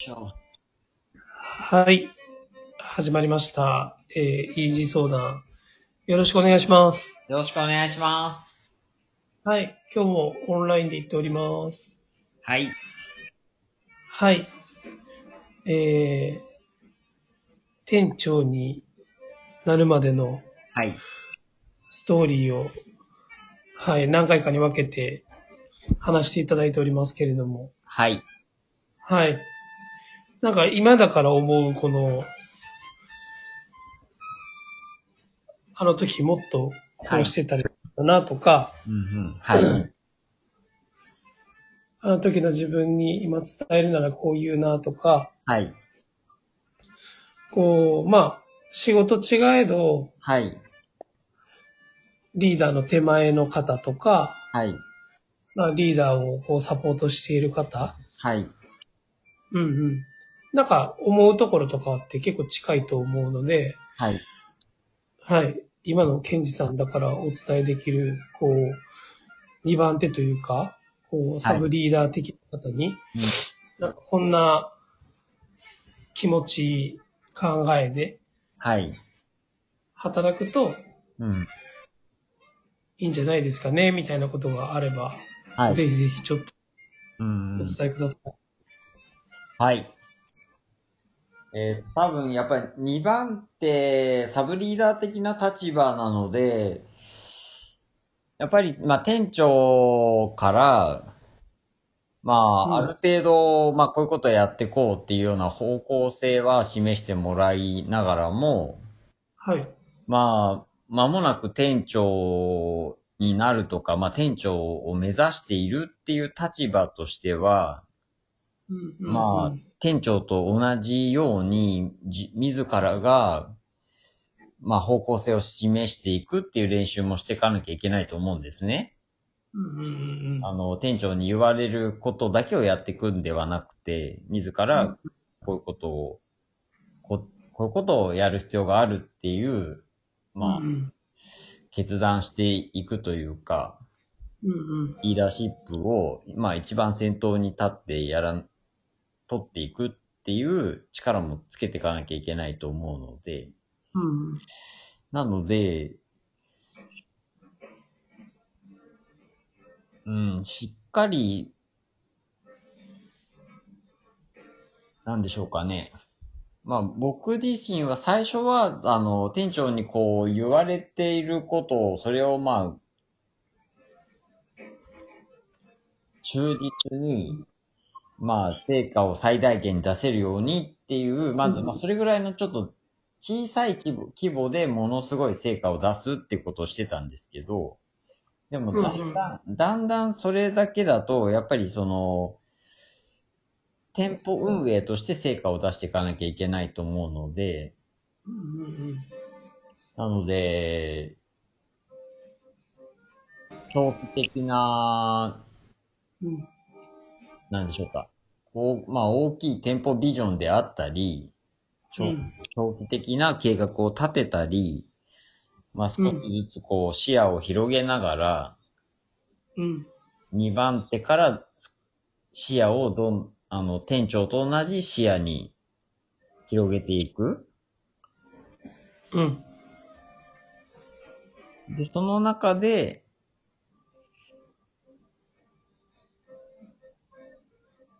はい。始まりました。えー、イージー相談。よろしくお願いします。よろしくお願いします。はい。今日もオンラインで行っております。はい。はい。えー、店長になるまでのはい。ストーリーを、はい、何回かに分けて話していただいておりますけれども。はい。はい。なんか今だから思うこの、あの時もっとこうしてたりだなとか、うんうん。はい。あの時の自分に今伝えるならこう言うなとか、はい。こう、まあ、仕事違えど、はい。リーダーの手前の方とか、はい。まあ、リーダーをこうサポートしている方、はい。うんうん。なんか思うところとかって結構近いと思うので、はい。はい。今のケンジさんだからお伝えできる、こう、二番手というか、こう、サブリーダー的な方に、なんかこんな気持ち、考えではい。働くとうん。いいんじゃないですかね、みたいなことがあれば、はい。ぜひぜひちょっとうんお伝えください。はい。えー、多分やっぱり2番ってサブリーダー的な立場なので、やっぱり、まあ、店長から、まあ、うんある程度、まあ、こういうことやってこうっていうような方向性は示してもらいながらも、はい。まあ、間もなく店長になるとか、まあ、店長を目指しているっていう立場としては、まあ、店長と同じように、じ自らが、まあ、方向性を示していくっていう練習もしていかなきゃいけないと思うんですね。あの、店長に言われることだけをやっていくんではなくて、自らこういうことを、ここういうことをやる必要があるっていう、まあう、ん決断していくというか、リーダーシップを、まあ一番先頭に立ってやらん、取っていくっていう力もつけていかなきゃいけないと思うので、うんなので、うん、しっかり、なんでしょうかね。まあ僕自身は最初は、あの、店長にこう言われていることを、それをまあ、忠実に、まあ、成果を最大限に出せるようにっていう、まず、うん。まあ、それぐらいのちょっと小さい規模規模でものすごい成果を出すってことをしてたんですけど、でも、だんだん、だんだんそれだけだと、やっぱりその、店舗運営として成果を出していかなきゃいけないと思うので、なので、長期的なうんなんでしょうか。こう、まあ大きい店舗ビジョンであったり、長うん長期的な計画を立てたり、まあ少しずつこう視野を広げながら、うん2番手から視野をどん、あの、店長と同じ視野に広げていく。うんで、その中で、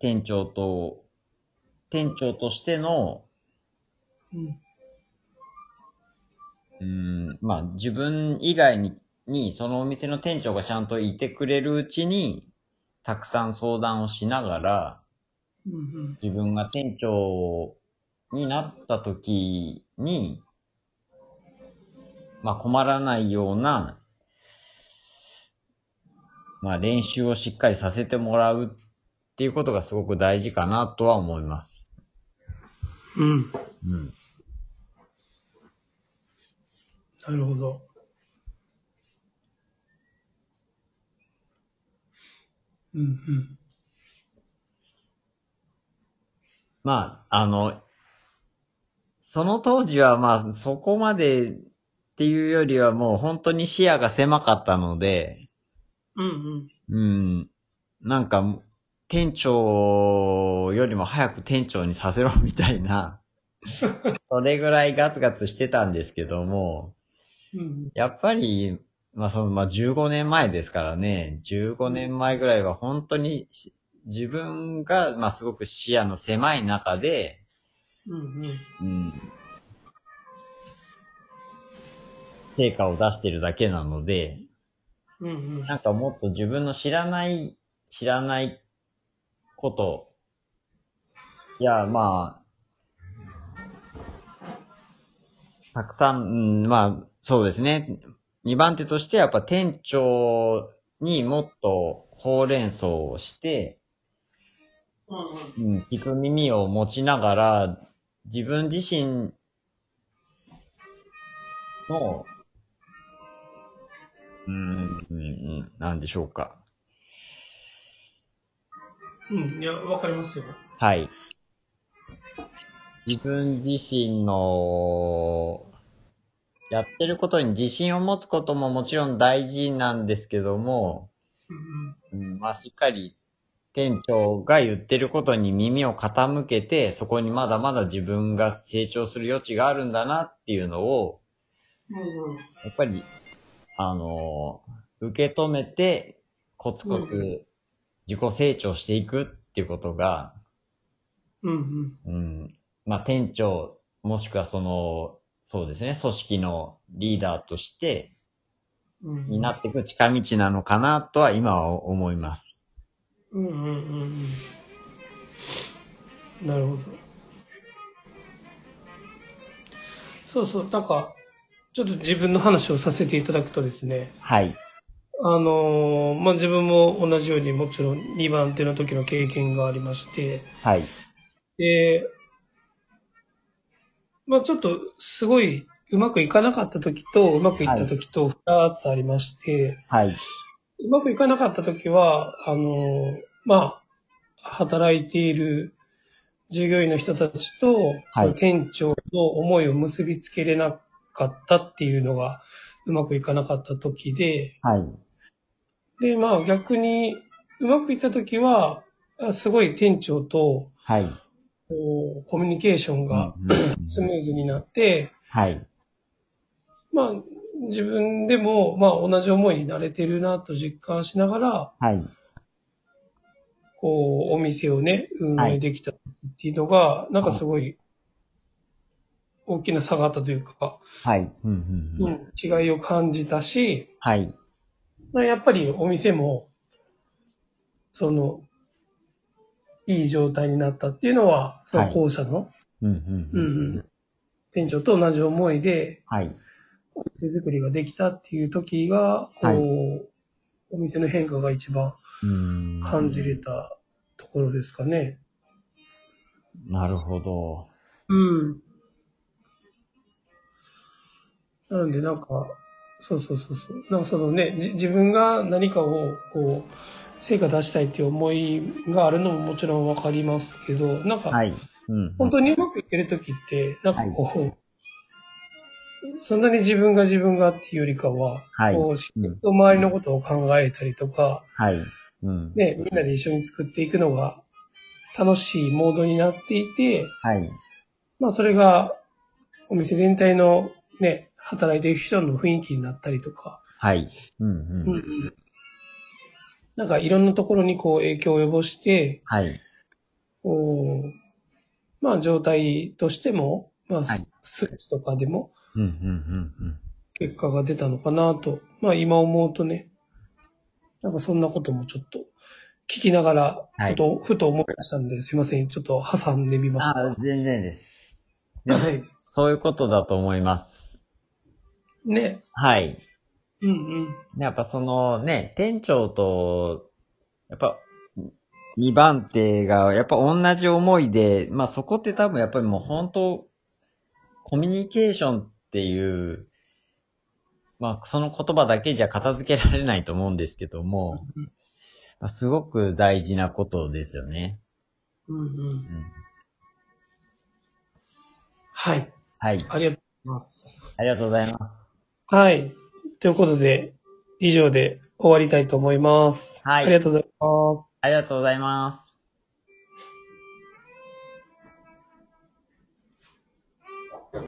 店長と、店長としての、うん。うーん、まあ自分以外に、に、そのお店の店長がちゃんといてくれるうちに、たくさん相談をしながら、うん。自分が店長になった時に、まあ困らないような、まあ練習をしっかりさせてもらうっていうことがすごく大事かなとは思います。うんうん。なるほど。うんうんまあ、あの、その当時はまあそこまでっていうよりはもう本当に視野が狭かったので、うんうんうん。なんか、店長よりも早く店長にさせろみたいな、それぐらいガツガツしてたんですけども、うん。やっぱり、まあその、まあ15年前ですからね、15年前ぐらいは本当にし自分が、まあすごく視野の狭い中で、うん。うん。うん、成果を出してるだけなので、うん。うん。なんかもっと自分の知らない、知らないこと、いや、まあ、たくさん、うん、まあ、そうですね。二番手としてやっぱ店長にもっとほうれん草をして、うん。聞く耳を持ちながら、自分自身の、うん、うん、うんなんでしょうか。うん。いや、わかりますよ。はい。自分自身の、やってることに自信を持つことももちろん大事なんですけども、うん。うん、まあ、しっかり店長が言ってることに耳を傾けて、そこにまだまだ自分が成長する余地があるんだなっていうのを、うん。やっぱり、あの、受け止めて、コツコうんツ自己成長していくっていうことが、うん。うん。まあ、店長、もしくはその、そうですね、組織のリーダーとして、うん。になっていく近道なのかなとは今は思います。うんうんうんうん。なるほど。そうそう、なんか、ちょっと自分の話をさせていただくとですね、はい。あのーまあ、自分も同じようにもちろん2番手の時の経験がありまして、はい。で、まあ、ちょっとすごいうまくいかなかった時とうまくいった時と2つありまして、はい。うまくいかなかったときは、あの、まあ、働いている従業員の人たちと、はい店長の思いを結びつけれなかったっていうのがうまくいかなかったときで、はい。で、まあ逆にうまくいったときは、あすごい店長とはい。こうコミュニケーションがスムーズになって、はい。まあ自分でもまあ同じ思いになれてるなと実感しながら、はい。こう、お店をね、運営できたっていうのが、なんかすごい、大きな差があったというか、はい。うんうんうんうん、違いを感じたし、はい。まあやっぱりお店も、その、いい状態になったっていうのは、そのはい後者の、店長と同じ思いで、はい。お店作りができたっていう時が、こう、はいお店の変化が一番うん感じれたところですかね。なるほど。うん。なので、なんか、そうそうそうそう。なんかそのね、じ自分が何かを、こう、成果出したいっていう思いがあるのももちろんわかりますけど、なんか、はい。うん。本当にうまくいってる時って、なんかこう、そんなに自分が自分がっていうよりかは、はいこう、しっかりと周りのことを考えたりとか、はい。うん。ね、みんなで一緒に作っていくのが楽しいモードになっていて、はい。まあそれがお店全体のね、働いている人の雰囲気になったりとか、はい。うんううん。んなんかいろんなところにこう影響を及ぼして、はい。こうまあ状態としても、まあはい数値とかでもうんうんうん結果が出たのかなと、まあ今思うとね、なんかそんなこともちょっと聞きながら、はいふと、ふと思い出したんで、すいません。ちょっと挟んでみました。あ、全然です。でもはい。そういうことだと思います。ね。はい。うんうん。やっぱそのね、店長と、やっぱ、二番手が、やっぱ同じ思いで、まあそこって多分やっぱりもう本当、コミュニケーションっていう、まあその言葉だけじゃ片付けられないと思うんですけども、まあすごく大事なことですよね。うんうんう。ん、はい。はい。ありがとうございます。ありがとうございます。はい。ということで、以上で終わりたいと思います。はいありがとうございます。ありがとうございます。